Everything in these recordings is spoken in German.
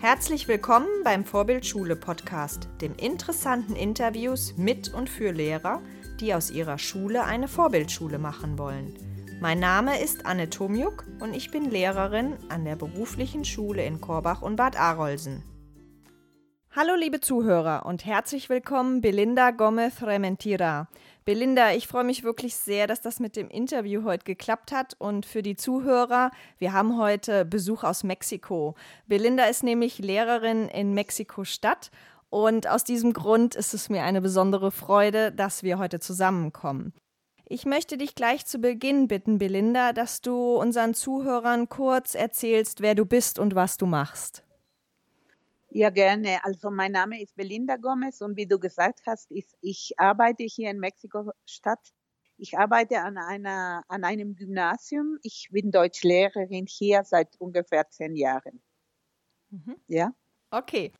Herzlich willkommen beim Vorbildschule Podcast, dem interessanten Interviews mit und für Lehrer, die aus ihrer Schule eine Vorbildschule machen wollen. Mein Name ist Anne Tomjuk und ich bin Lehrerin an der beruflichen Schule in Korbach und Bad Arolsen. Hallo liebe Zuhörer und herzlich willkommen Belinda Gomez Rementira. Belinda, ich freue mich wirklich sehr, dass das mit dem Interview heute geklappt hat. Und für die Zuhörer, wir haben heute Besuch aus Mexiko. Belinda ist nämlich Lehrerin in Mexiko-Stadt. Und aus diesem Grund ist es mir eine besondere Freude, dass wir heute zusammenkommen. Ich möchte dich gleich zu Beginn bitten, Belinda, dass du unseren Zuhörern kurz erzählst, wer du bist und was du machst. Ja, gerne. Also mein Name ist Belinda Gomez und wie du gesagt hast, ich, ich arbeite hier in Mexiko-Stadt. Ich arbeite an, einer, an einem Gymnasium. Ich bin Deutschlehrerin hier seit ungefähr zehn Jahren. Mhm. Ja. Okay.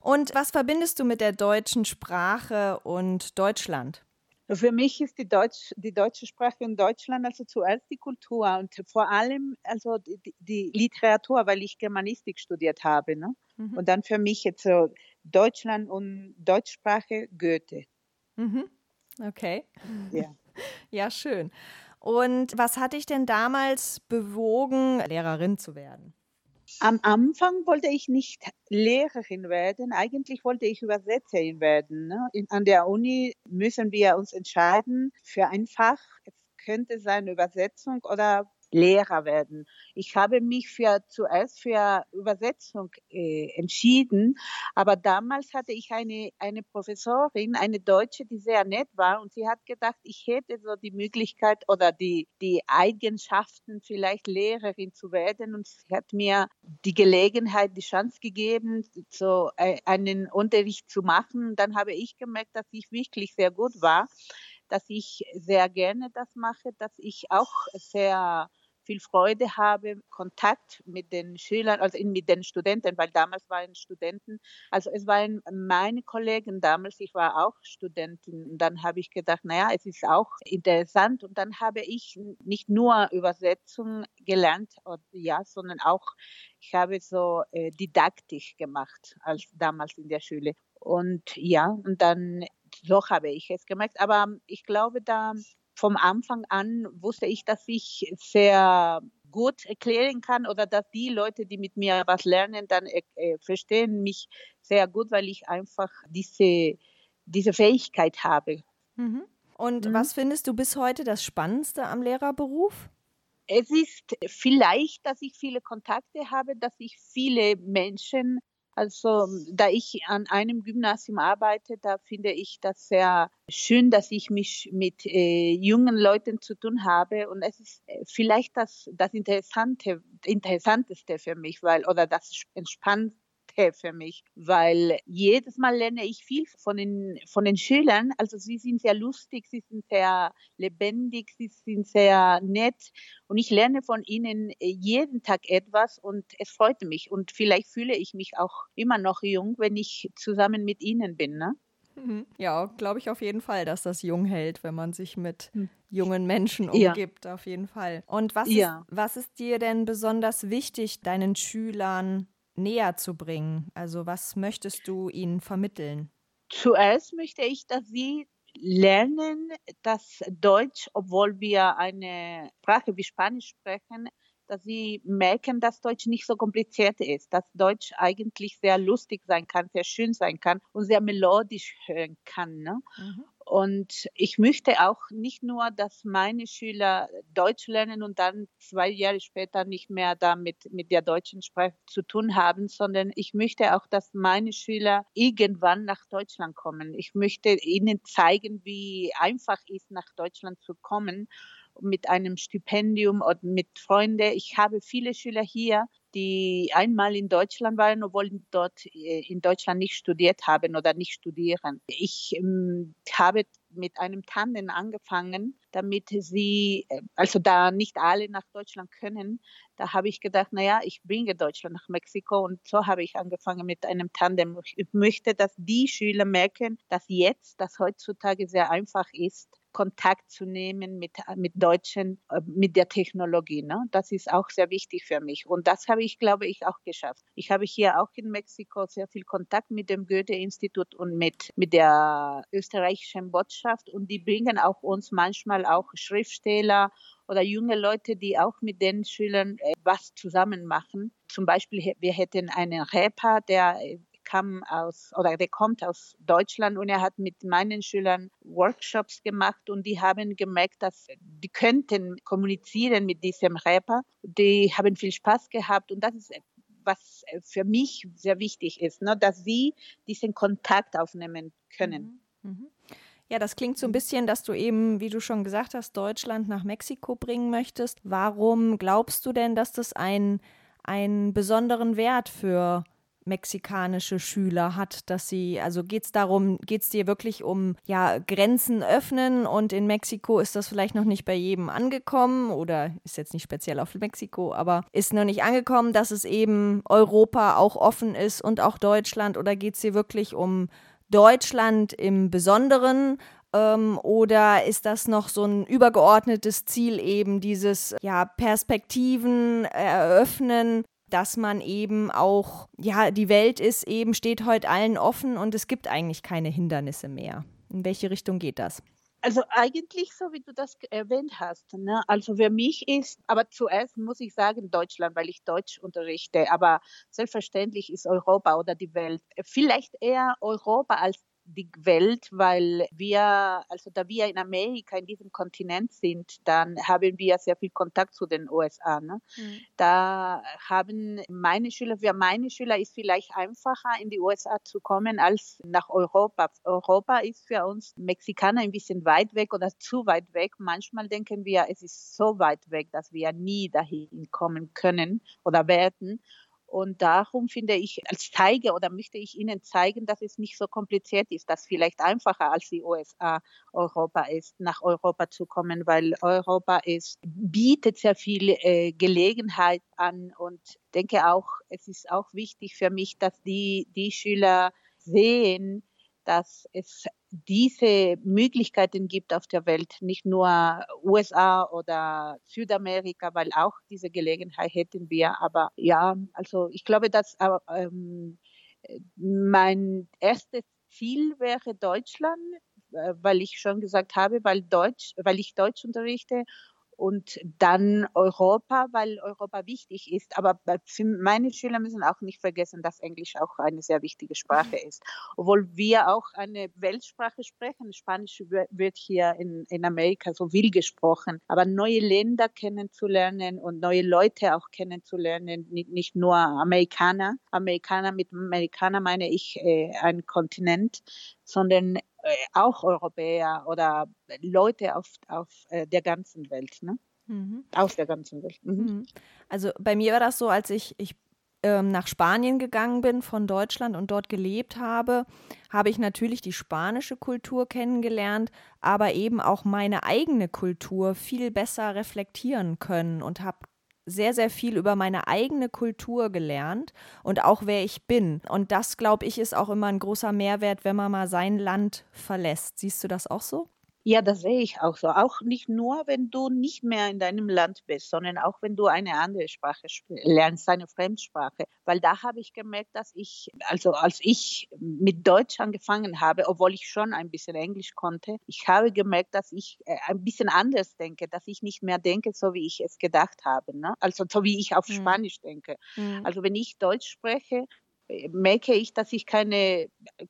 Und was verbindest du mit der deutschen Sprache und Deutschland? Für mich ist die, Deutsch, die deutsche Sprache in Deutschland also zuerst die Kultur und vor allem also die, die Literatur, weil ich Germanistik studiert habe. Ne? Mhm. Und dann für mich jetzt so Deutschland und Deutschsprache Goethe. Mhm. Okay. Ja. ja, schön. Und was hat dich denn damals bewogen, Lehrerin zu werden? Am Anfang wollte ich nicht Lehrerin werden, eigentlich wollte ich Übersetzerin werden. Ne? In, an der Uni müssen wir uns entscheiden für ein Fach. Es könnte sein Übersetzung oder Lehrer werden. Ich habe mich für, zuerst für Übersetzung äh, entschieden, aber damals hatte ich eine, eine Professorin, eine Deutsche, die sehr nett war und sie hat gedacht, ich hätte so die Möglichkeit oder die, die Eigenschaften, vielleicht Lehrerin zu werden und sie hat mir die Gelegenheit, die Chance gegeben, so äh, einen Unterricht zu machen. Dann habe ich gemerkt, dass ich wirklich sehr gut war dass ich sehr gerne das mache, dass ich auch sehr viel Freude habe, Kontakt mit den Schülern, also mit den Studenten, weil damals waren Studenten, also es waren meine Kollegen damals, ich war auch Studentin, und dann habe ich gedacht, naja, es ist auch interessant und dann habe ich nicht nur Übersetzung gelernt, ja, sondern auch, ich habe so äh, didaktisch gemacht, als damals in der Schule. Und ja, und dann so habe ich es gemerkt. Aber ich glaube, da vom Anfang an wusste ich, dass ich sehr gut erklären kann oder dass die Leute, die mit mir was lernen, dann äh, verstehen mich sehr gut, weil ich einfach diese, diese Fähigkeit habe. Mhm. Und mhm. was findest du bis heute das Spannendste am Lehrerberuf? Es ist vielleicht, dass ich viele Kontakte habe, dass ich viele Menschen also da ich an einem Gymnasium arbeite, da finde ich das sehr schön, dass ich mich mit äh, jungen Leuten zu tun habe. Und es ist äh, vielleicht das, das Interessante, Interessanteste für mich, weil, oder das Entspannendste für mich, weil jedes Mal lerne ich viel von den, von den Schülern. Also sie sind sehr lustig, sie sind sehr lebendig, sie sind sehr nett und ich lerne von ihnen äh, jeden Tag etwas und es freut mich und vielleicht fühle ich mich auch immer noch jung, wenn ich zusammen mit ihnen bin. Ne? Mhm. Ja, glaube ich auf jeden Fall, dass das jung hält, wenn man sich mit hm. jungen Menschen umgibt, ja. auf jeden Fall. Und was, ja. ist, was ist dir denn besonders wichtig, deinen Schülern näher zu bringen? Also was möchtest du ihnen vermitteln? Zuerst möchte ich, dass sie lernen, dass Deutsch, obwohl wir eine Sprache wie Spanisch sprechen, dass sie merken, dass Deutsch nicht so kompliziert ist, dass Deutsch eigentlich sehr lustig sein kann, sehr schön sein kann und sehr melodisch hören kann. Ne? Mhm. Und ich möchte auch nicht nur, dass meine Schüler Deutsch lernen und dann zwei Jahre später nicht mehr damit mit der deutschen Sprache zu tun haben, sondern ich möchte auch, dass meine Schüler irgendwann nach Deutschland kommen. Ich möchte ihnen zeigen, wie einfach es ist, nach Deutschland zu kommen mit einem Stipendium und mit Freunden. Ich habe viele Schüler hier, die einmal in Deutschland waren, obwohl dort äh, in Deutschland nicht studiert haben oder nicht studieren. Ich ähm, habe mit einem Tandem angefangen, damit sie, äh, also da nicht alle nach Deutschland können, da habe ich gedacht, na ja, ich bringe Deutschland nach Mexiko und so habe ich angefangen mit einem Tandem. Ich möchte, dass die Schüler merken, dass jetzt, dass heutzutage sehr einfach ist, Kontakt zu nehmen mit, mit Deutschen, äh, mit der Technologie. Ne? Das ist auch sehr wichtig für mich. Und das habe ich, glaube ich, auch geschafft. Ich habe hier auch in Mexiko sehr viel Kontakt mit dem Goethe-Institut und mit, mit der österreichischen Botschaft. Und die bringen auch uns manchmal auch Schriftsteller oder junge Leute, die auch mit den Schülern äh, was zusammen machen. Zum Beispiel, wir hätten einen Rapper, der äh, kam aus oder der kommt aus Deutschland und er hat mit meinen Schülern Workshops gemacht und die haben gemerkt, dass die könnten kommunizieren mit diesem Rapper. Die haben viel Spaß gehabt und das ist was für mich sehr wichtig ist, ne, dass sie diesen Kontakt aufnehmen können. Mhm. Mhm. Ja, das klingt so ein bisschen, dass du eben, wie du schon gesagt hast, Deutschland nach Mexiko bringen möchtest. Warum glaubst du denn, dass das einen, einen besonderen Wert für mexikanische Schüler hat, dass sie, also geht es darum, geht es dir wirklich um ja, Grenzen öffnen und in Mexiko ist das vielleicht noch nicht bei jedem angekommen oder ist jetzt nicht speziell auf Mexiko, aber ist noch nicht angekommen, dass es eben Europa auch offen ist und auch Deutschland oder geht es dir wirklich um Deutschland im Besonderen ähm, oder ist das noch so ein übergeordnetes Ziel eben dieses ja Perspektiven eröffnen dass man eben auch, ja, die Welt ist eben, steht heute allen offen und es gibt eigentlich keine Hindernisse mehr. In welche Richtung geht das? Also eigentlich so, wie du das erwähnt hast. Ne? Also für mich ist, aber zuerst muss ich sagen Deutschland, weil ich Deutsch unterrichte. Aber selbstverständlich ist Europa oder die Welt vielleicht eher Europa als die Welt, weil wir, also da wir in Amerika, in diesem Kontinent sind, dann haben wir sehr viel Kontakt zu den USA. Ne? Mhm. Da haben meine Schüler, für meine Schüler ist vielleicht einfacher, in die USA zu kommen als nach Europa. Europa ist für uns Mexikaner ein bisschen weit weg oder zu weit weg. Manchmal denken wir, es ist so weit weg, dass wir nie dahin kommen können oder werden. Und darum finde ich, als zeige oder möchte ich Ihnen zeigen, dass es nicht so kompliziert ist, dass vielleicht einfacher als die USA Europa ist, nach Europa zu kommen, weil Europa ist, bietet sehr viel äh, Gelegenheit an. Und denke auch, es ist auch wichtig für mich, dass die, die Schüler sehen, dass es diese Möglichkeiten gibt auf der Welt, nicht nur USA oder Südamerika, weil auch diese Gelegenheit hätten wir. Aber ja, also ich glaube, dass ähm, mein erstes Ziel wäre Deutschland, äh, weil ich schon gesagt habe, weil Deutsch, weil ich Deutsch unterrichte und dann Europa, weil Europa wichtig ist. Aber meine Schüler müssen auch nicht vergessen, dass Englisch auch eine sehr wichtige Sprache ist. Obwohl wir auch eine Weltsprache sprechen. Spanisch wird hier in, in Amerika so viel gesprochen. Aber neue Länder kennenzulernen und neue Leute auch kennenzulernen, nicht, nicht nur Amerikaner. Amerikaner mit Amerikaner meine ich äh, ein Kontinent, sondern auch Europäer oder Leute auf, auf äh, der ganzen Welt, ne? Mhm. Aus der ganzen Welt. Mhm. mhm. Also bei mir war das so, als ich, ich ähm, nach Spanien gegangen bin von Deutschland und dort gelebt habe, habe ich natürlich die spanische Kultur kennengelernt, aber eben auch meine eigene Kultur viel besser reflektieren können und habe sehr, sehr viel über meine eigene Kultur gelernt und auch wer ich bin. Und das, glaube ich, ist auch immer ein großer Mehrwert, wenn man mal sein Land verlässt. Siehst du das auch so? Ja, das sehe ich auch so. Auch nicht nur, wenn du nicht mehr in deinem Land bist, sondern auch wenn du eine andere Sprache lernst, eine Fremdsprache. Weil da habe ich gemerkt, dass ich, also als ich mit Deutsch angefangen habe, obwohl ich schon ein bisschen Englisch konnte, ich habe gemerkt, dass ich äh, ein bisschen anders denke, dass ich nicht mehr denke, so wie ich es gedacht habe. Ne? Also so wie ich auf mhm. Spanisch denke. Mhm. Also wenn ich Deutsch spreche, äh, merke ich, dass ich keine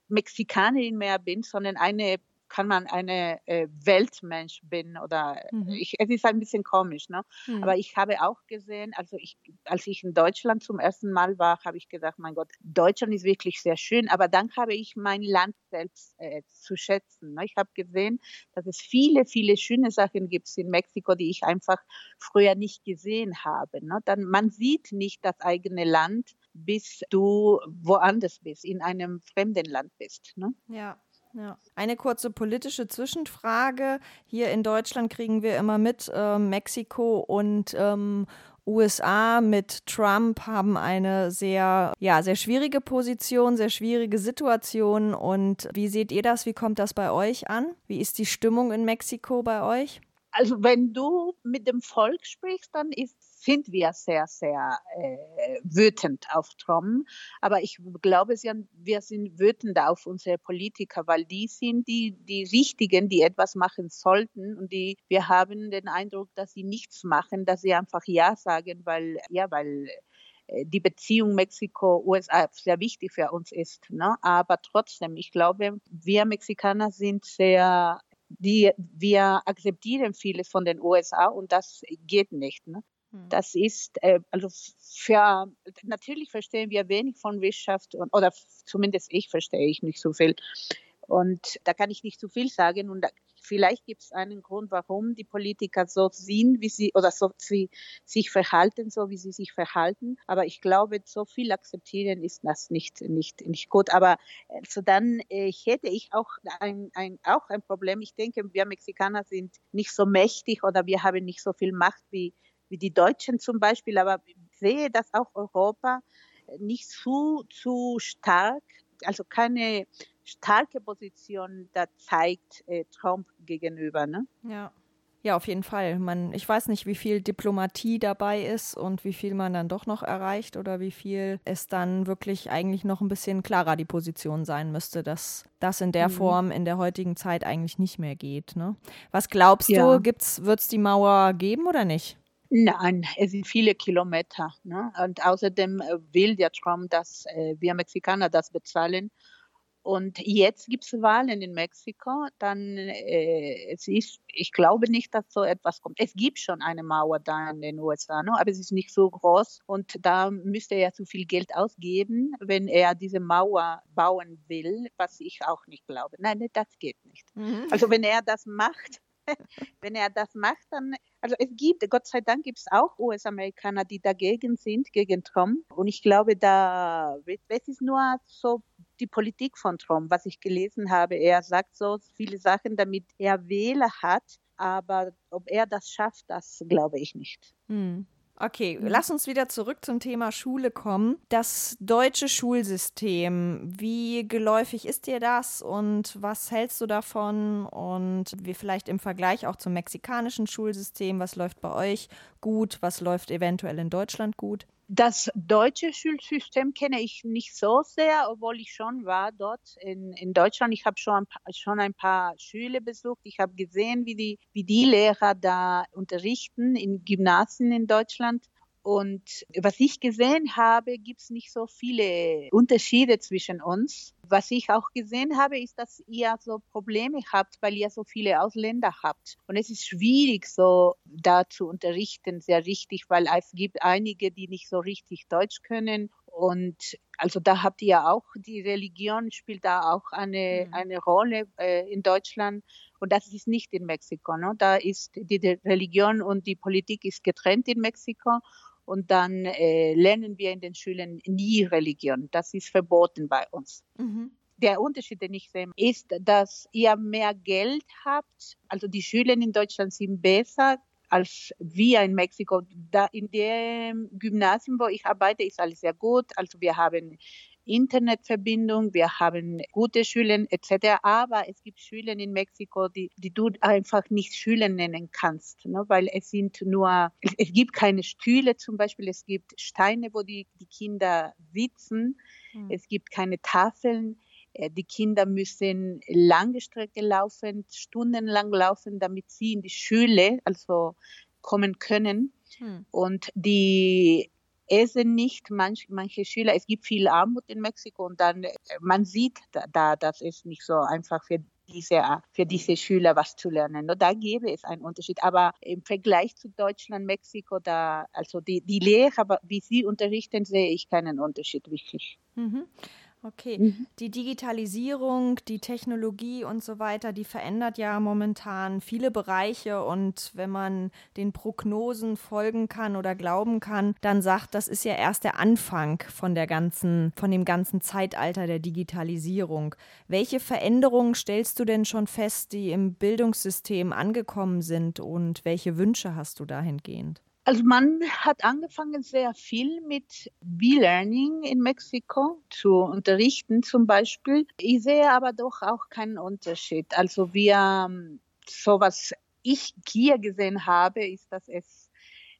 Mexikanerin mehr bin, sondern eine kann man eine äh, Weltmensch bin oder mhm. ich, es ist ein bisschen komisch, ne? Mhm. Aber ich habe auch gesehen, also ich, als ich in Deutschland zum ersten Mal war, habe ich gedacht, mein Gott, Deutschland ist wirklich sehr schön. Aber dann habe ich mein Land selbst äh, zu schätzen. Ne? Ich habe gesehen, dass es viele, viele schöne Sachen gibt in Mexiko, die ich einfach früher nicht gesehen habe. Ne? Dann man sieht nicht das eigene Land, bis du woanders bist, in einem fremden Land bist. Ne? Ja, Ja. Eine kurze politische Zwischenfrage. Hier in Deutschland kriegen wir immer mit, äh, Mexiko und ähm, USA mit Trump haben eine sehr, ja, sehr schwierige Position, sehr schwierige Situation. Und wie seht ihr das? Wie kommt das bei euch an? Wie ist die Stimmung in Mexiko bei euch? Also wenn du mit dem Volk sprichst, dann ist, sind wir sehr, sehr äh, wütend auf Trump. Aber ich glaube, wir sind wütend auf unsere Politiker, weil die sind die, die Richtigen, die etwas machen sollten. Und die, wir haben den Eindruck, dass sie nichts machen, dass sie einfach Ja sagen, weil, ja, weil äh, die Beziehung Mexiko-USA sehr wichtig für uns ist. Ne? Aber trotzdem, ich glaube, wir Mexikaner sind sehr die, wir akzeptieren vieles von den USA und das geht nicht. Ne? Hm. Das ist, äh, also für, natürlich verstehen wir wenig von Wirtschaft und, oder zumindest ich verstehe ich nicht so viel. Und da kann ich nicht zu viel sagen. Und da, vielleicht gibt es einen Grund, warum die Politiker so sind, wie sie oder so sie sich verhalten, so wie sie sich verhalten. Aber ich glaube, so viel akzeptieren ist das nicht nicht nicht gut. Aber äh, so dann äh, hätte ich auch ein, ein auch ein Problem. Ich denke, wir Mexikaner sind nicht so mächtig oder wir haben nicht so viel Macht wie wie die Deutschen zum Beispiel. Aber ich sehe, dass auch Europa nicht zu zu stark also keine starke Position da zeigt äh, Trump gegenüber. Ne? Ja. Ja, auf jeden Fall. Man, ich weiß nicht, wie viel Diplomatie dabei ist und wie viel man dann doch noch erreicht oder wie viel es dann wirklich eigentlich noch ein bisschen klarer die Position sein müsste, dass das in der mhm. Form in der heutigen Zeit eigentlich nicht mehr geht. Ne? Was glaubst ja. du, wird es die Mauer geben oder nicht? Nein, es sind viele Kilometer. Ne? Und außerdem äh, will der Trump, dass äh, wir Mexikaner das bezahlen. Und jetzt gibt es Wahlen in Mexiko. Dann äh, es ist, ich glaube nicht, dass so etwas kommt. Es gibt schon eine Mauer da in den USA, ne? aber es ist nicht so groß. Und da müsste er zu viel Geld ausgeben, wenn er diese Mauer bauen will, was ich auch nicht glaube. Nein, das geht nicht. Mhm. Also wenn er das macht, wenn er das macht, dann, also es gibt, Gott sei Dank gibt es auch US-Amerikaner, die dagegen sind, gegen Trump. Und ich glaube, da, es ist nur so die Politik von Trump, was ich gelesen habe. Er sagt so viele Sachen, damit er Wähler hat, aber ob er das schafft, das glaube ich nicht. Hm. Okay, mhm. lass uns wieder zurück zum Thema Schule kommen. Das deutsche Schulsystem, wie geläufig ist dir das und was hältst du davon? Und wie vielleicht im Vergleich auch zum mexikanischen Schulsystem, was läuft bei euch gut, was läuft eventuell in Deutschland gut? Das deutsche Schulsystem kenne ich nicht so sehr, obwohl ich schon war dort in, in Deutschland. Ich habe schon, ein paar, schon ein paar Schüler besucht. Ich habe gesehen, wie die, wie die Lehrer da unterrichten in Gymnasien in Deutschland. Und was ich gesehen habe, gibt es nicht so viele Unterschiede zwischen uns. Was ich auch gesehen habe, ist, dass ihr so Probleme habt, weil ihr so viele Ausländer habt. Und es ist schwierig, so da zu unterrichten, sehr richtig, weil es gibt einige, die nicht so richtig Deutsch können. Und also da habt ihr auch, die Religion spielt da auch eine, mhm. eine Rolle äh, in Deutschland. Und das ist nicht in Mexiko. Ne? Da ist die, die Religion und die Politik ist getrennt in Mexiko und dann äh, lernen wir in den Schulen nie Religion. Das ist verboten bei uns. Mhm. Der Unterschied, den ich sehe, ist, dass ihr mehr Geld habt. Also die Schüler in Deutschland sind besser als wir in Mexiko. Da in dem Gymnasium, wo ich arbeite, ist alles sehr gut. Also wir haben Internetverbindung, wir haben gute Schulen etc. Aber es gibt Schulen in Mexiko, die, die du einfach nicht Schulen nennen kannst, ne? weil es sind nur, es, es, gibt keine Stühle zum Beispiel, es gibt Steine, wo die, die Kinder sitzen, mhm. es gibt keine Tafeln. Äh, die Kinder müssen lange Strecke laufen, stundenlang laufen, damit sie in die Schule also kommen können. Hm. Und die essen nicht manch, manche Schüler. Es gibt viel Armut in Mexiko und dann äh, man sieht da, da dass es nicht so einfach für diese, für diese Schüler was zu lernen. Da gäbe es einen Unterschied. Aber im Vergleich zu Deutschland, Mexiko, da, also die, die Lehrer, wie sie unterrichten, sehe ich keinen Unterschied wirklich. Mhm. Okay, mhm. die Digitalisierung, die Technologie und so weiter, die verändert ja momentan viele Bereiche und wenn man den Prognosen folgen kann oder glauben kann, dann sagt, das ist ja erst der Anfang von der ganzen, von dem ganzen Zeitalter der Digitalisierung. Welche Veränderungen stellst du denn schon fest, die im Bildungssystem angekommen sind und welche Wünsche hast du dahingehend? Also man hat angefangen sehr viel mit B-Learning in Mexiko zu unterrichten zum Beispiel. Ich sehe aber doch auch keinen Unterschied. Also wir, ähm, so was ich hier gesehen habe, ist, dass es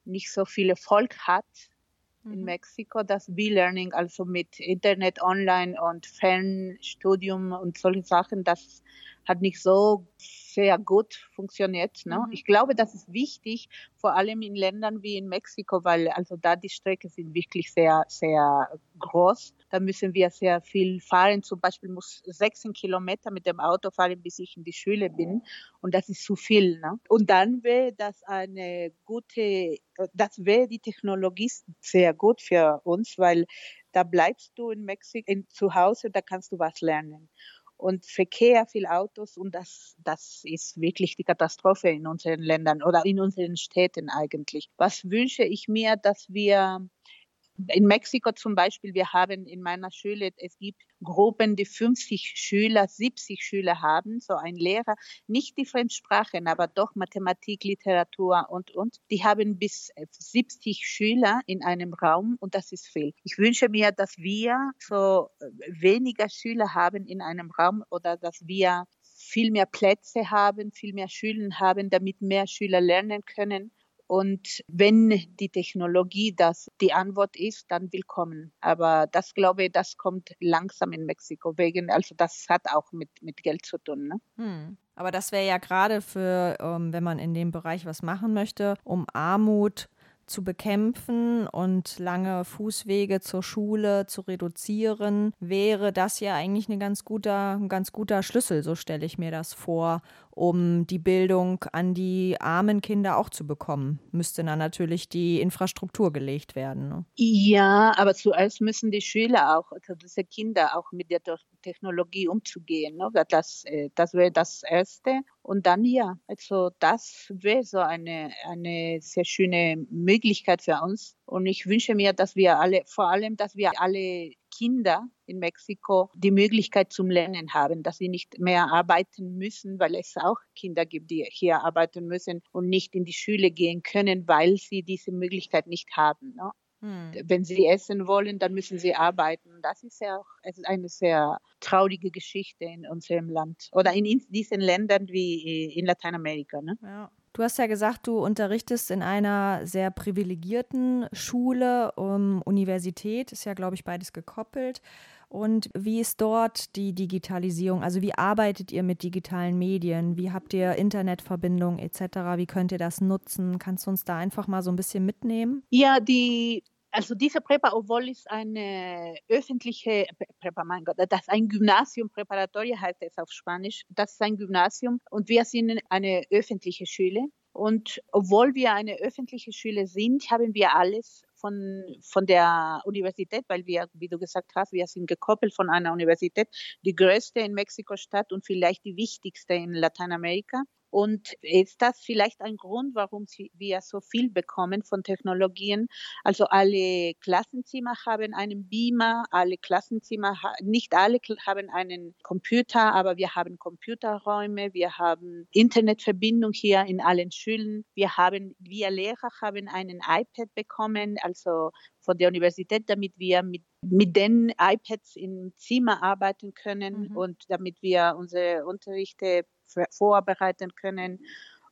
nicht so viel Erfolg hat in mhm. Mexiko, das B-Learning, also mit Internet, Online und Fernstudium und solche Sachen, das hat nicht so sehr gut funktioniert. Ne? Mhm. Ich glaube, das ist wichtig, vor allem in Ländern wie in Mexiko, weil also da die Strecken sind wirklich sehr, sehr groß. Da müssen wir sehr viel fahren. Zum Beispiel muss 16 Kilometer mit dem Auto fahren, bis ich in die Schule bin. Und das ist zu viel. Ne? Und dann wäre das eine gute, das wäre die Technologie sehr gut für uns, weil da bleibst du in Mexiko in, zu Hause, da kannst du was lernen und Verkehr, viel Autos und das, das ist wirklich die Katastrophe in unseren Ländern oder in unseren Städten eigentlich. Was wünsche ich mir, dass wir in Mexiko zum Beispiel, wir haben in meiner Schule, es gibt Gruppen, die 50 Schüler, 70 Schüler haben, so ein Lehrer, nicht die Fremdsprachen, aber doch Mathematik, Literatur und, und. Die haben bis 70 Schüler in einem Raum und das ist viel. Ich wünsche mir, dass wir so weniger Schüler haben in einem Raum oder dass wir viel mehr Plätze haben, viel mehr Schüler haben, damit mehr Schüler lernen können und wenn die Technologie das die Antwort ist, dann willkommen. Aber das glaube ich, das kommt langsam in Mexiko wegen, also das hat auch mit, mit Geld zu tun. Ne? Hm. Aber das wäre ja gerade für, ähm, wenn man in dem Bereich was machen möchte, um Armut zu bekämpfen und lange Fußwege zur Schule zu reduzieren, wäre das ja eigentlich ein ganz guter, ein ganz guter Schlüssel, so stelle ich mir das vor, um die Bildung an die armen Kinder auch zu bekommen, müsste dann natürlich die Infrastruktur gelegt werden. Ne? Ja, aber zuerst müssen die Schüler auch, also diese Kinder auch mit der Technologie umzugehen. Ne? Das, äh, das wäre das Erste. Und dann ja, also das wäre so eine, eine sehr schöne Möglichkeit für uns. Und ich wünsche mir, dass wir alle, vor allem, dass wir alle Kinder in Mexiko die Möglichkeit zum Lernen haben, dass sie nicht mehr arbeiten müssen, weil es auch Kinder gibt, die hier arbeiten müssen und nicht in die Schule gehen können, weil sie diese Möglichkeit nicht haben. Ne? Hm. Wenn sie essen wollen, dann müssen sie arbeiten. Das ist ja auch eine sehr traurige Geschichte in unserem Land oder in diesen Ländern wie in Lateinamerika. Ne? Ja. Du hast ja gesagt, du unterrichtest in einer sehr privilegierten Schule, um, Universität, ist ja, glaube ich, beides gekoppelt. Und wie ist dort die Digitalisierung? Also wie arbeitet ihr mit digitalen Medien? Wie habt ihr Internetverbindung etc.? Wie könnt ihr das nutzen? Kannst du uns da einfach mal so ein bisschen mitnehmen? Ja, die also diese Prepa, obwohl es eine öffentliche Prepa, mein Gott, das ist ein Gymnasium, Präparatoria heißt es auf Spanisch, das ist ein Gymnasium und wir sind eine öffentliche Schule. Und obwohl wir eine öffentliche Schule sind, haben wir alles von, von der Universität, weil wir, wie du gesagt hast, wir sind gekoppelt von einer Universität, die größte in Mexiko-Stadt und vielleicht die wichtigste in Lateinamerika. Und ist das vielleicht ein Grund, warum wir so viel bekommen von Technologien? Also alle Klassenzimmer haben einen Beamer, alle Klassenzimmer, nicht alle haben einen Computer, aber wir haben Computerräume, wir haben Internetverbindung hier in allen Schulen. Wir haben, wir Lehrer haben einen iPad bekommen, also von der Universität, damit wir mit, mit den iPads im Zimmer arbeiten können mhm. und damit wir unsere Unterrichte vorbereiten können.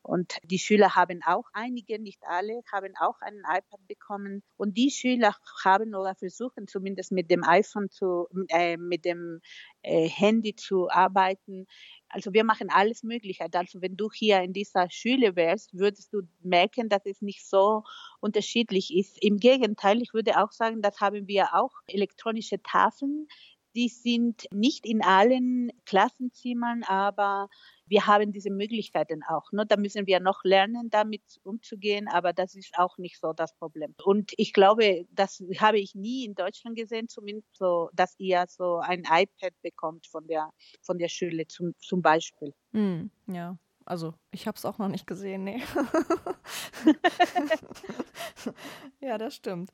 Und die Schüler haben auch einige, nicht alle, haben auch einen iPad bekommen. Und die Schüler haben oder versuchen zumindest mit dem iPhone zu, äh, mit dem äh, Handy zu arbeiten. Also wir machen alles Mögliche. Also wenn du hier in dieser Schule wärst, würdest du merken, dass es nicht so unterschiedlich ist. Im Gegenteil, ich würde auch sagen, das haben wir auch elektronische Tafeln. Die sind nicht in allen Klassenzimmern, aber wir haben diese Möglichkeiten auch. Ne? Da müssen wir noch lernen, damit umzugehen, aber das ist auch nicht so das Problem. Und ich glaube, das habe ich nie in Deutschland gesehen, zumindest so, dass ihr so ein iPad bekommt von der, von der Schule zum, zum Beispiel. Mm, ja. Also, ich habe es auch noch nicht gesehen, nee. ja, das stimmt.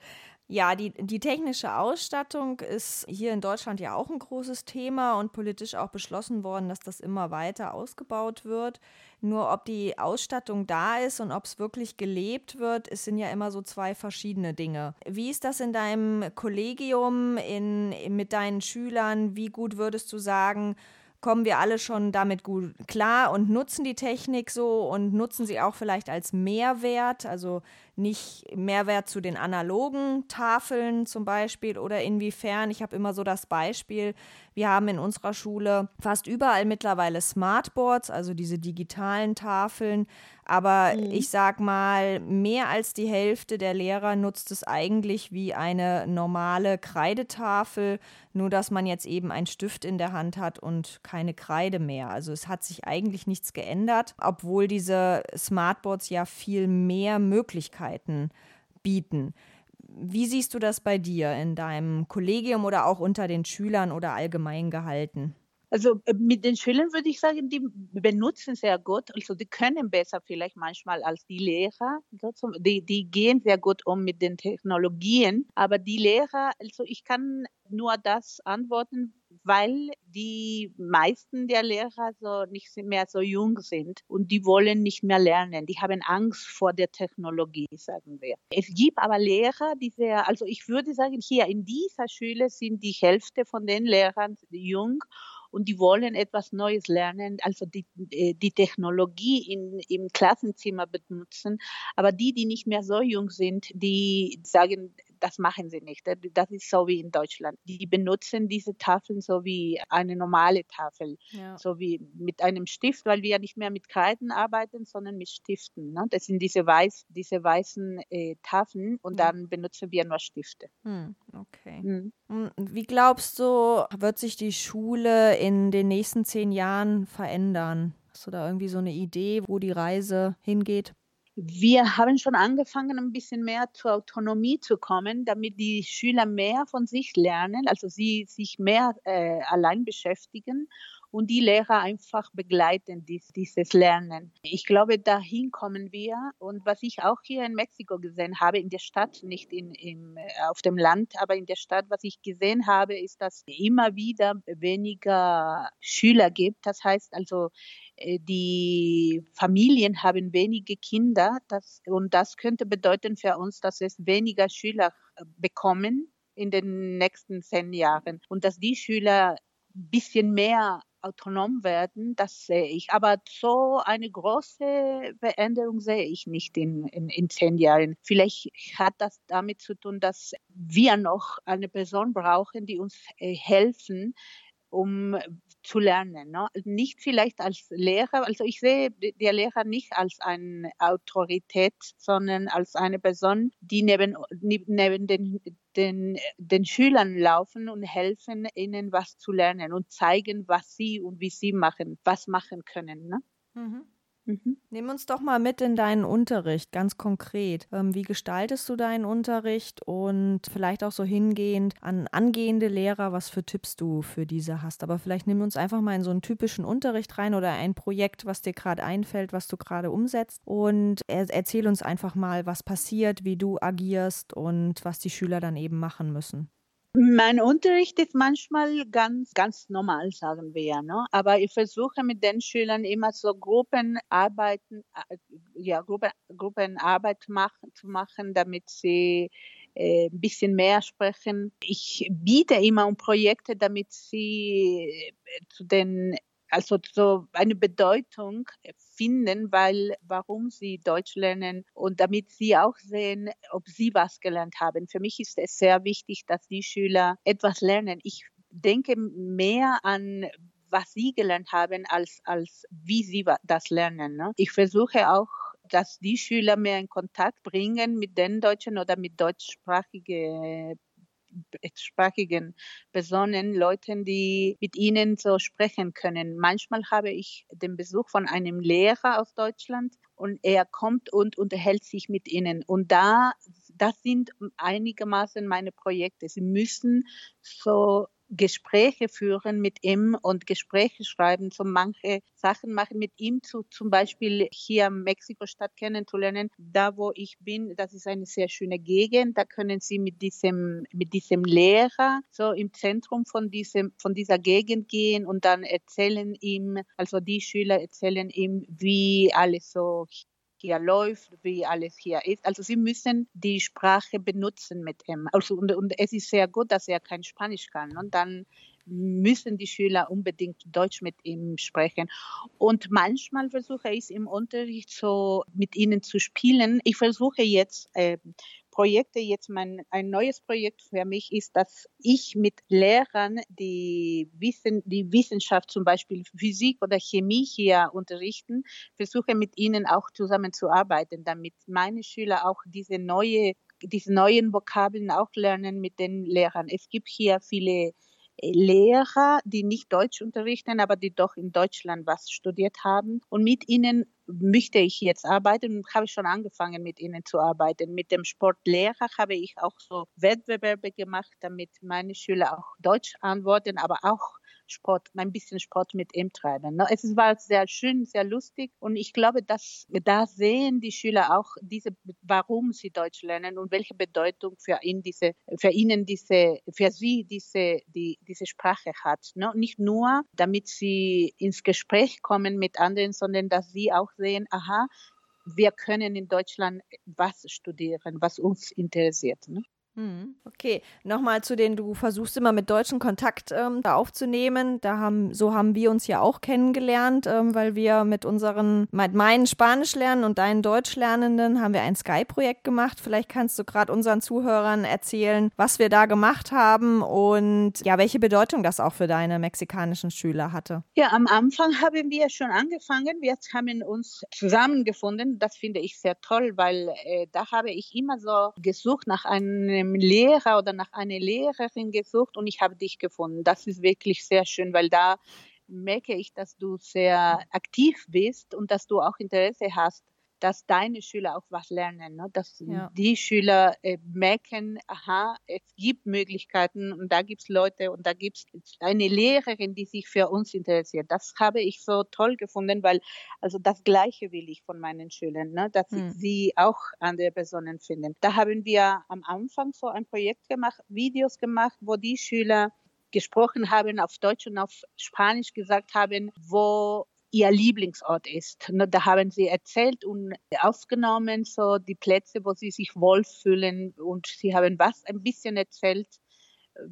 Ja, die, die technische Ausstattung ist hier in Deutschland ja auch ein großes Thema und politisch auch beschlossen worden, dass das immer weiter ausgebaut wird. Nur ob die Ausstattung da ist und ob es wirklich gelebt wird, es sind ja immer so zwei verschiedene Dinge. Wie ist das in deinem Kollegium, in, mit deinen Schülern? Wie gut würdest du sagen, kommen wir alle schon damit gut klar und nutzen die Technik so und nutzen sie auch vielleicht als Mehrwert, also nicht Mehrwert zu den analogen Tafeln zum Beispiel oder inwiefern. Ich habe immer so das Beispiel, wir haben in unserer Schule fast überall mittlerweile Smartboards, also diese digitalen Tafeln. Aber mhm. ich sag mal, mehr als die Hälfte der Lehrer nutzt es eigentlich wie eine normale Kreidetafel, nur dass man jetzt eben einen Stift in der Hand hat und keine Kreide mehr. Also es hat sich eigentlich nichts geändert, obwohl diese Smartboards ja viel mehr Möglichkeiten bieten. Wie siehst du das bei dir in deinem Kollegium oder auch unter den Schülern oder allgemein gehalten? Also äh, mit den Schülern würde ich sagen, die benutzen sehr gut. Also die können besser vielleicht manchmal als die Lehrer. Die, die gehen sehr gut um mit den Technologien. Aber die Lehrer, also ich kann nur das antworten, weil die meisten der Lehrer so nicht mehr so jung sind und die wollen nicht mehr lernen. Die haben Angst vor der Technologie, sagen wir. Es gibt aber Lehrer, die sehr, also ich würde sagen, hier in dieser Schule sind die Hälfte von den Lehrern jung und die wollen etwas Neues lernen, also die, äh, die Technologie in, im Klassenzimmer benutzen. Aber die, die nicht mehr so jung sind, die sagen, das machen sie nicht. Das ist so wie in Deutschland. Die benutzen diese Tafeln so wie eine normale Tafel, ja. so wie mit einem Stift, weil wir ja nicht mehr mit Kreiden arbeiten, sondern mit Stiften. Ne? Das sind diese, weiß, diese weißen äh, Tafeln und ja. dann benutzen wir nur Stifte. Hm, okay. Hm. Wie glaubst du, wird sich die Schule in den nächsten zehn Jahren verändern? Hast du da irgendwie so eine Idee, wo die Reise hingeht? Wir haben schon angefangen, ein bisschen mehr zur Autonomie zu kommen, damit die Schüler mehr von sich lernen, also sie sich mehr äh, allein beschäftigen und die Lehrer einfach begleiten dies, dieses Lernen. Ich glaube, dahin kommen wir. Und was ich auch hier in Mexiko gesehen habe, in der Stadt, nicht in, im, äh, auf dem Land, aber in der Stadt, was ich gesehen habe, ist, dass immer wieder weniger Schüler gibt. Das heißt also, äh, die Familien haben wenige Kinder das, und das könnte bedeuten für uns, dass es weniger Schüler äh, bekommen in den nächsten zehn Jahren und dass die Schüler ein bisschen mehr autonom werden, das sehe ich. Aber so eine große Veränderung sehe ich nicht in, in, in zehn Jahren. Vielleicht hat das damit zu tun, dass wir noch eine Person brauchen, die uns äh, helfen, um zu lernen. Ne? Nicht vielleicht als Lehrer, also ich sehe der Lehrer nicht als eine Autorität, sondern als eine Person, die neben, neben den, den, den Schülern laufen und helfen, ihnen was zu lernen und zeigen, was sie und wie sie machen, was machen können. Ne? Mhm. Mhm. Nimm uns doch mal mit in deinen Unterricht, ganz konkret. Ähm, wie gestaltest du deinen Unterricht und vielleicht auch so hingehend an angehende Lehrer, was für Tipps du für diese hast. Aber vielleicht nimm uns einfach mal in so einen typischen Unterricht rein oder ein Projekt, was dir gerade einfällt, was du gerade umsetzt und er erzähl uns einfach mal, was passiert, wie du agierst und was die Schüler dann eben machen müssen. Mein Unterricht ist manchmal ganz, ganz normal, sagen wir, ne? Aber ich versuche mit den Schülern immer so Gruppenarbeiten, äh, ja, Gruppe, Gruppenarbeit machen, zu machen, damit sie äh, ein bisschen mehr sprechen. Ich biete immer um Projekte, damit sie äh, zu den also so eine Bedeutung finden, weil warum sie Deutsch lernen und damit sie auch sehen, ob sie was gelernt haben. Für mich ist es sehr wichtig, dass die Schüler etwas lernen. Ich denke mehr an was sie gelernt haben, als, als wie sie das lernen. Ne? Ich versuche auch dass die Schüler mehr in Kontakt bringen mit den Deutschen oder mit deutschsprachigen deutschsprachigen Personen, Leuten, die mit ihnen so sprechen können. Manchmal habe ich den Besuch von einem Lehrer aus Deutschland und er kommt und unterhält sich mit ihnen. Und da, das sind einigermaßen meine Projekte. Sie müssen so Gespräche führen mit ihm und Gespräche schreiben, so manche Sachen machen mit ihm zu, zum Beispiel hier Mexiko-Stadt kennenzulernen. Da, wo ich bin, das ist eine sehr schöne Gegend. Da können Sie mit diesem, mit diesem Lehrer so im Zentrum von diesem, von dieser Gegend gehen und dann erzählen ihm, also die Schüler erzählen ihm, wie alles so hier läuft, wie alles hier ist. Also sie müssen die Sprache benutzen mit ihm. Also und, und es ist sehr gut, dass er kein Spanisch kann. Und dann müssen die Schüler unbedingt Deutsch mit ihm sprechen. Und manchmal versuche ich im Unterricht so mit ihnen zu spielen. Ich versuche jetzt äh, Projekte, jetzt mein, ein neues Projekt für mich ist, dass ich mit Lehrern, die Wissen, die Wissenschaft, zum Beispiel Physik oder Chemie hier unterrichten, versuche mit ihnen auch zusammenzuarbeiten, damit meine Schüler auch diese neue diese neuen Vokabeln auch lernen mit den Lehrern. Es gibt hier viele Lehrer, die nicht Deutsch unterrichten, aber die doch in Deutschland was studiert haben. Und mit ihnen möchte ich jetzt arbeiten und habe schon angefangen, mit ihnen zu arbeiten. Mit dem Sportlehrer habe ich auch so Wettbewerbe gemacht, damit meine Schüler auch Deutsch antworten, aber auch Sport, ein bisschen Sport mit ihm treiben. Ne? Es war sehr schön, sehr lustig und ich glaube, dass da sehen die Schüler auch diese, warum sie Deutsch lernen und welche Bedeutung für ihn diese, für ihnen diese, für sie diese, die, diese Sprache hat. Ne? Nicht nur, damit sie ins Gespräch kommen mit anderen, sondern dass sie auch sehen, aha, wir können in Deutschland was studieren, was uns interessiert. Ne? Mhm. Okay, nochmal zu den, du versuchst immer mit Deutschen Kontakt ähm, aufzunehmen. Da haben, so haben wir uns ja auch kennengelernt, ähm, weil wir mit unseren, mit meinen Spanischlernenden und deinen Deutschlernenden haben wir ein Sky-Projekt gemacht. Vielleicht kannst du gerade unseren Zuhörern erzählen, was wir da gemacht haben und ja, welche Bedeutung das auch für deine mexikanischen Schüler hatte. Ja, am Anfang haben wir schon angefangen. Wir haben uns zusammengefunden. Das finde ich sehr toll, weil äh, da habe ich immer so gesucht nach einem einem Lehrer oder nach einer Lehrerin gesucht und ich habe dich gefunden. Das ist wirklich sehr schön, weil da merke ich, dass du sehr aktiv bist und dass du auch Interesse hast dass deine Schüler auch was lernen, ne? dass ja. die Schüler äh, merken, aha, es gibt Möglichkeiten und da gibt es Leute und da gibt es eine Lehrerin, die sich für uns interessiert. Das habe ich so toll gefunden, weil also das Gleiche will ich von meinen Schülern, ne? dass hm. sie auch andere Personen finden. Da haben wir am Anfang so ein Projekt gemacht, Videos gemacht, wo die Schüler gesprochen haben auf Deutsch und auf Spanisch gesagt haben, wo ihr Lieblingsort ist. Ne, da haben sie erzählt und aufgenommen, so die Plätze, wo sie sich wohlfühlen und sie haben was ein bisschen erzählt,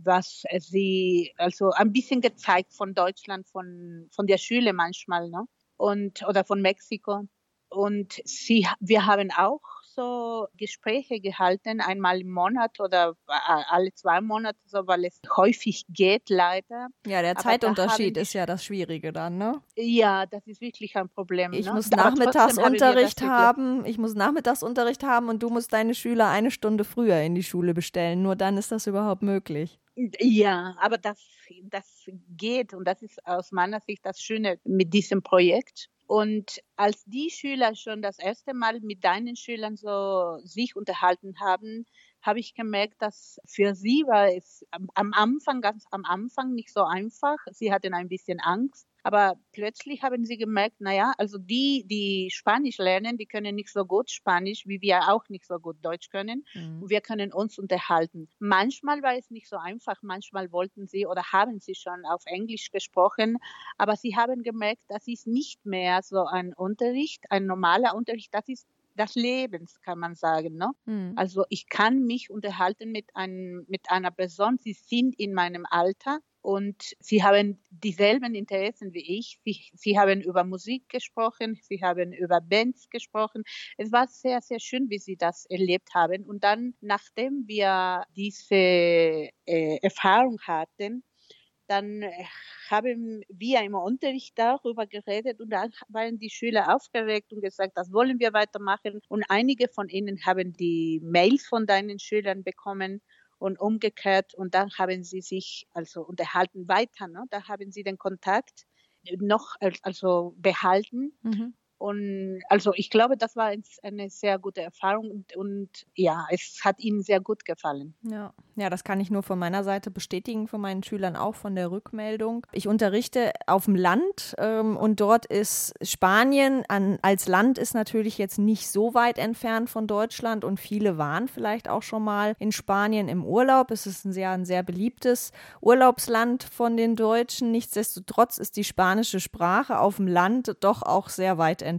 was sie, also ein bisschen gezeigt von Deutschland, von, von der Schule manchmal, ne? Und, oder von Mexiko. Und sie, wir haben auch so Gespräche gehalten, einmal im Monat oder äh, alle zwei Monate, so, weil es häufig geht, leider. Ja, der Zeitunterschied ist ja das Schwierige dann, ne? Ja, das ist wirklich ein Problem. Ich ne? muss Nachmittagsunterricht haben, ich muss Nachmittagsunterricht haben und du musst deine Schüler eine Stunde früher in die Schule bestellen. Nur dann ist das überhaupt möglich. Ja, aber das, das geht und das ist aus meiner Sicht das Schöne mit diesem Projekt. Und als die Schüler schon das erste Mal mit deinen Schülern so sich unterhalten haben, habe ich gemerkt, dass für sie war es am Anfang, ganz am Anfang nicht so einfach. Sie hatten ein bisschen Angst. Aber plötzlich haben sie gemerkt, naja, also die, die Spanisch lernen, die können nicht so gut Spanisch, wie wir auch nicht so gut Deutsch können. Mhm. Wir können uns unterhalten. Manchmal war es nicht so einfach. Manchmal wollten sie oder haben sie schon auf Englisch gesprochen. Aber sie haben gemerkt, das ist nicht mehr so ein Unterricht, ein normaler Unterricht. Das ist des Lebens, kann man sagen. Ne? Mhm. Also ich kann mich unterhalten mit, einem, mit einer Person, sie sind in meinem Alter und sie haben dieselben Interessen wie ich. Sie, sie haben über Musik gesprochen, sie haben über Bands gesprochen. Es war sehr, sehr schön, wie sie das erlebt haben. Und dann, nachdem wir diese äh, Erfahrung hatten, dann äh, haben wir im Unterricht darüber geredet und dann waren die Schüler aufgeregt und gesagt, das wollen wir weitermachen. Und einige von ihnen haben die Mails von deinen Schülern bekommen und umgekehrt und dann haben sie sich also unterhalten weiter. Ne? Da haben sie den Kontakt noch also behalten. Mhm. Und also ich glaube, das war eine sehr gute Erfahrung und, und, ja, es hat ihnen sehr gut gefallen. Ja. ja, das kann ich nur von meiner Seite bestätigen, von meinen Schülern auch von der Rückmeldung. Ich unterrichte auf dem Land ähm, und dort ist Spanien an, als Land ist natürlich jetzt nicht so weit entfernt von Deutschland und viele waren vielleicht auch schon mal in Spanien im Urlaub. Es ist ein sehr, ein sehr beliebtes Urlaubsland von den Deutschen. Nichtsdestotrotz ist die spanische Sprache auf dem Land doch auch sehr weit entfernt.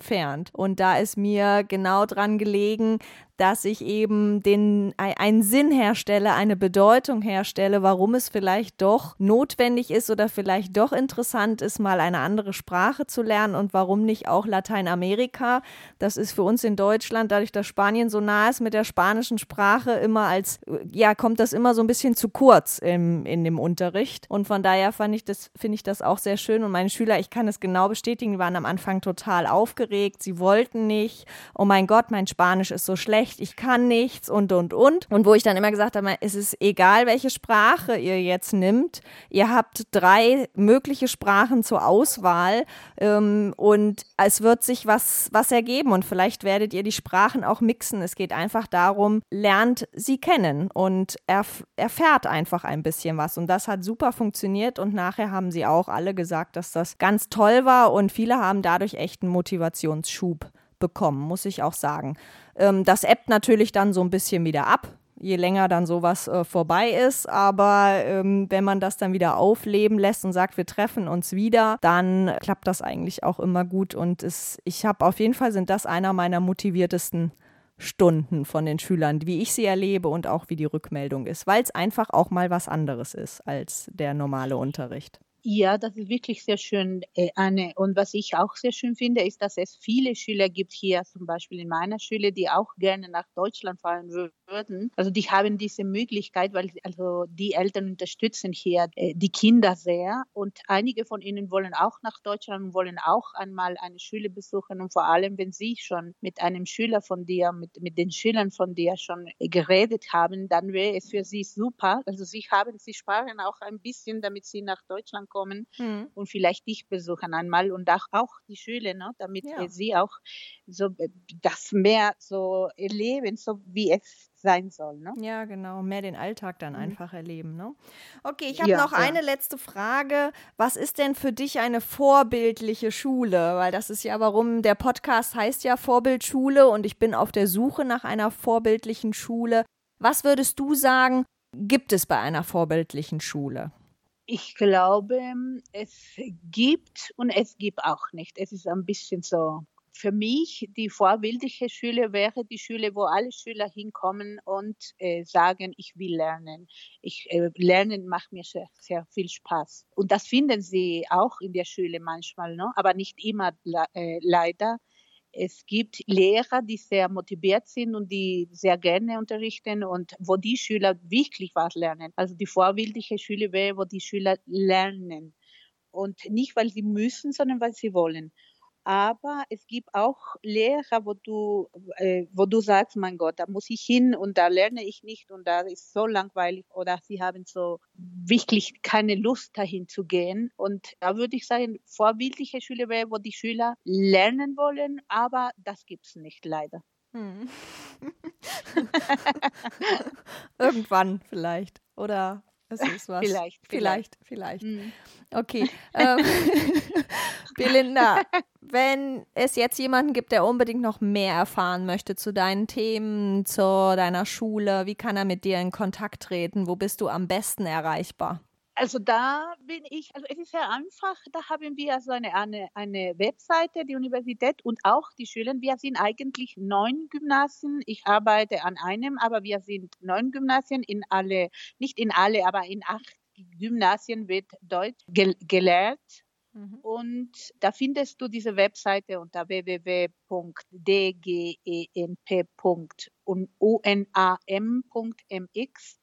Und da ist mir genau dran gelegen, dass ich eben den, einen Sinn herstelle, eine Bedeutung herstelle, warum es vielleicht doch notwendig ist oder vielleicht doch interessant ist, mal eine andere Sprache zu lernen und warum nicht auch Lateinamerika. Das ist für uns in Deutschland, dadurch, dass Spanien so nah ist mit der spanischen Sprache, immer als, ja, kommt das immer so ein bisschen zu kurz im, in dem Unterricht. Und von daher fand ich das, finde ich das auch sehr schön. Und meine Schüler, ich kann es genau bestätigen, die waren am Anfang total aufgeregt. Sie wollten nicht. Oh mein Gott, mein Spanisch ist so schlecht schlecht, ich kann nichts und, und, und. Und wo ich dann immer gesagt habe, es ist egal, welche Sprache ihr jetzt nimmt. Ihr habt drei mögliche Sprachen zur Auswahl ähm, und es wird sich was, was ergeben und vielleicht werdet ihr die Sprachen auch mixen. Es geht einfach darum, lernt sie kennen und erf erfährt einfach ein bisschen was. Und das hat super funktioniert und nachher haben sie auch alle gesagt, dass das ganz toll war und viele haben dadurch echt einen Motivationsschub bekommen, muss ich auch sagen. Ähm, das ebbt natürlich dann so ein bisschen wieder ab, je länger dann sowas äh, vorbei ist. Aber ähm, wenn man das dann wieder aufleben lässt und sagt, wir treffen uns wieder, dann klappt das eigentlich auch immer gut. Und es, ich habe auf jeden Fall sind das einer meiner motiviertesten Stunden von den Schülern, wie ich sie erlebe und auch wie die Rückmeldung ist, weil es einfach auch mal was anderes ist als der normale Unterricht. Ja, das ist wirklich sehr schön, äh, Anne. Und was ich auch sehr schön finde, ist, dass es viele Schüler gibt hier, zum Beispiel in meiner Schule, die auch gerne nach Deutschland fahren würden. Also die haben diese Möglichkeit, weil also die Eltern unterstützen hier äh, die Kinder sehr. Und einige von ihnen wollen auch nach Deutschland und wollen auch einmal eine Schule besuchen. Und vor allem, wenn sie schon mit einem Schüler von dir, mit, mit den Schülern von dir schon äh, geredet haben, dann wäre es für sie super. Also sie haben, sie sparen auch ein bisschen, damit sie nach Deutschland kommen mhm. und vielleicht dich besuchen einmal und auch, auch die Schule, ne, damit ja. sie auch so äh, das mehr so erleben, so wie es sein soll. Ne? Ja, genau, mehr den Alltag dann mhm. einfach erleben. Ne? Okay, ich habe ja, noch ja. eine letzte Frage. Was ist denn für dich eine vorbildliche Schule? Weil das ist ja, warum der Podcast heißt ja Vorbildschule und ich bin auf der Suche nach einer vorbildlichen Schule. Was würdest du sagen, gibt es bei einer vorbildlichen Schule? Ich glaube, es gibt und es gibt auch nicht. Es ist ein bisschen so. Für mich, die vorbildliche Schule wäre die Schule, wo alle Schüler hinkommen und äh, sagen, ich will lernen. Ich, äh, lernen macht mir sehr, sehr viel Spaß. Und das finden sie auch in der Schule manchmal, ne? aber nicht immer äh, leider es gibt Lehrer, die sehr motiviert sind und die sehr gerne unterrichten und wo die Schüler wirklich was lernen. Also die vorbildliche Schule wäre, wo die Schüler lernen. Und nicht, weil sie müssen, sondern weil sie wollen. Aber es gibt auch Lehrer, wo du, äh, wo du sagst, mein Gott, da muss ich hin und da lerne ich nicht und da ist so langweilig oder sie haben so wirklich keine Lust dahin zu gehen. Und da würde ich sagen, vorbildliche Schule wäre, wo die Schüler lernen wollen, aber das gibt's nicht leider. Hm. Irgendwann vielleicht. Oder es ist was. Vielleicht. Vielleicht, vielleicht. vielleicht. Mhm. Okay. Ähm, Belinda, wenn es jetzt jemanden gibt, der unbedingt noch mehr erfahren möchte zu deinen Themen, zu deiner Schule, wie kann er mit dir in Kontakt treten? Wo bist du am besten erreichbar? Also da bin ich, also es ist sehr einfach, da haben wir also eine, eine, eine Webseite, die Universität und auch die Schüler. Wir sind eigentlich neun Gymnasien. Ich arbeite an einem, aber wir sind neun Gymnasien in alle, nicht in alle, aber in acht Gymnasien wird Deutsch gel gelehrt. Mhm. Und da findest du diese Webseite unter www.dgenp.unam.mx.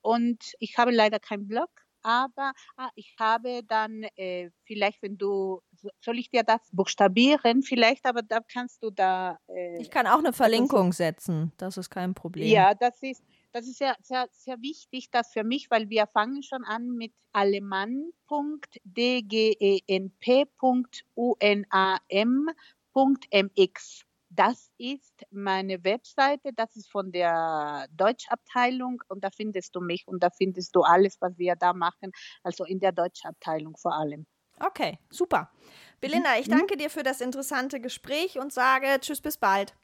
Und ich habe leider keinen Blog, aber ah, ich habe dann äh, vielleicht, wenn du, soll ich dir das buchstabieren? Vielleicht, aber da kannst du da. Äh, ich kann auch eine Verlinkung setzen, das ist kein Problem. Ja, das ist Das ist sehr, sehr, sehr wichtig, das für mich, weil wir fangen schon an mit alemann.dgenp.unam.mx. Das ist meine Webseite, das ist von der Deutschabteilung und da findest du mich und da findest du alles, was wir da machen, also in der Deutschabteilung vor allem. Okay, super. Belinda, ich mhm. danke dir für das interessante Gespräch und sage Tschüss, bis bald.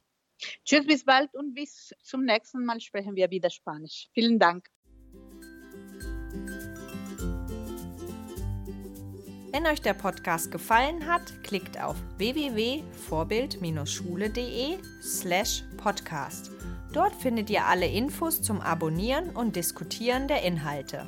Tschüss, bis bald und bis zum nächsten Mal sprechen wir wieder Spanisch. Vielen Dank. Wenn euch der Podcast gefallen hat, klickt auf www.vorbild-schule.de slash podcast. Dort findet ihr alle Infos zum Abonnieren und Diskutieren der Inhalte.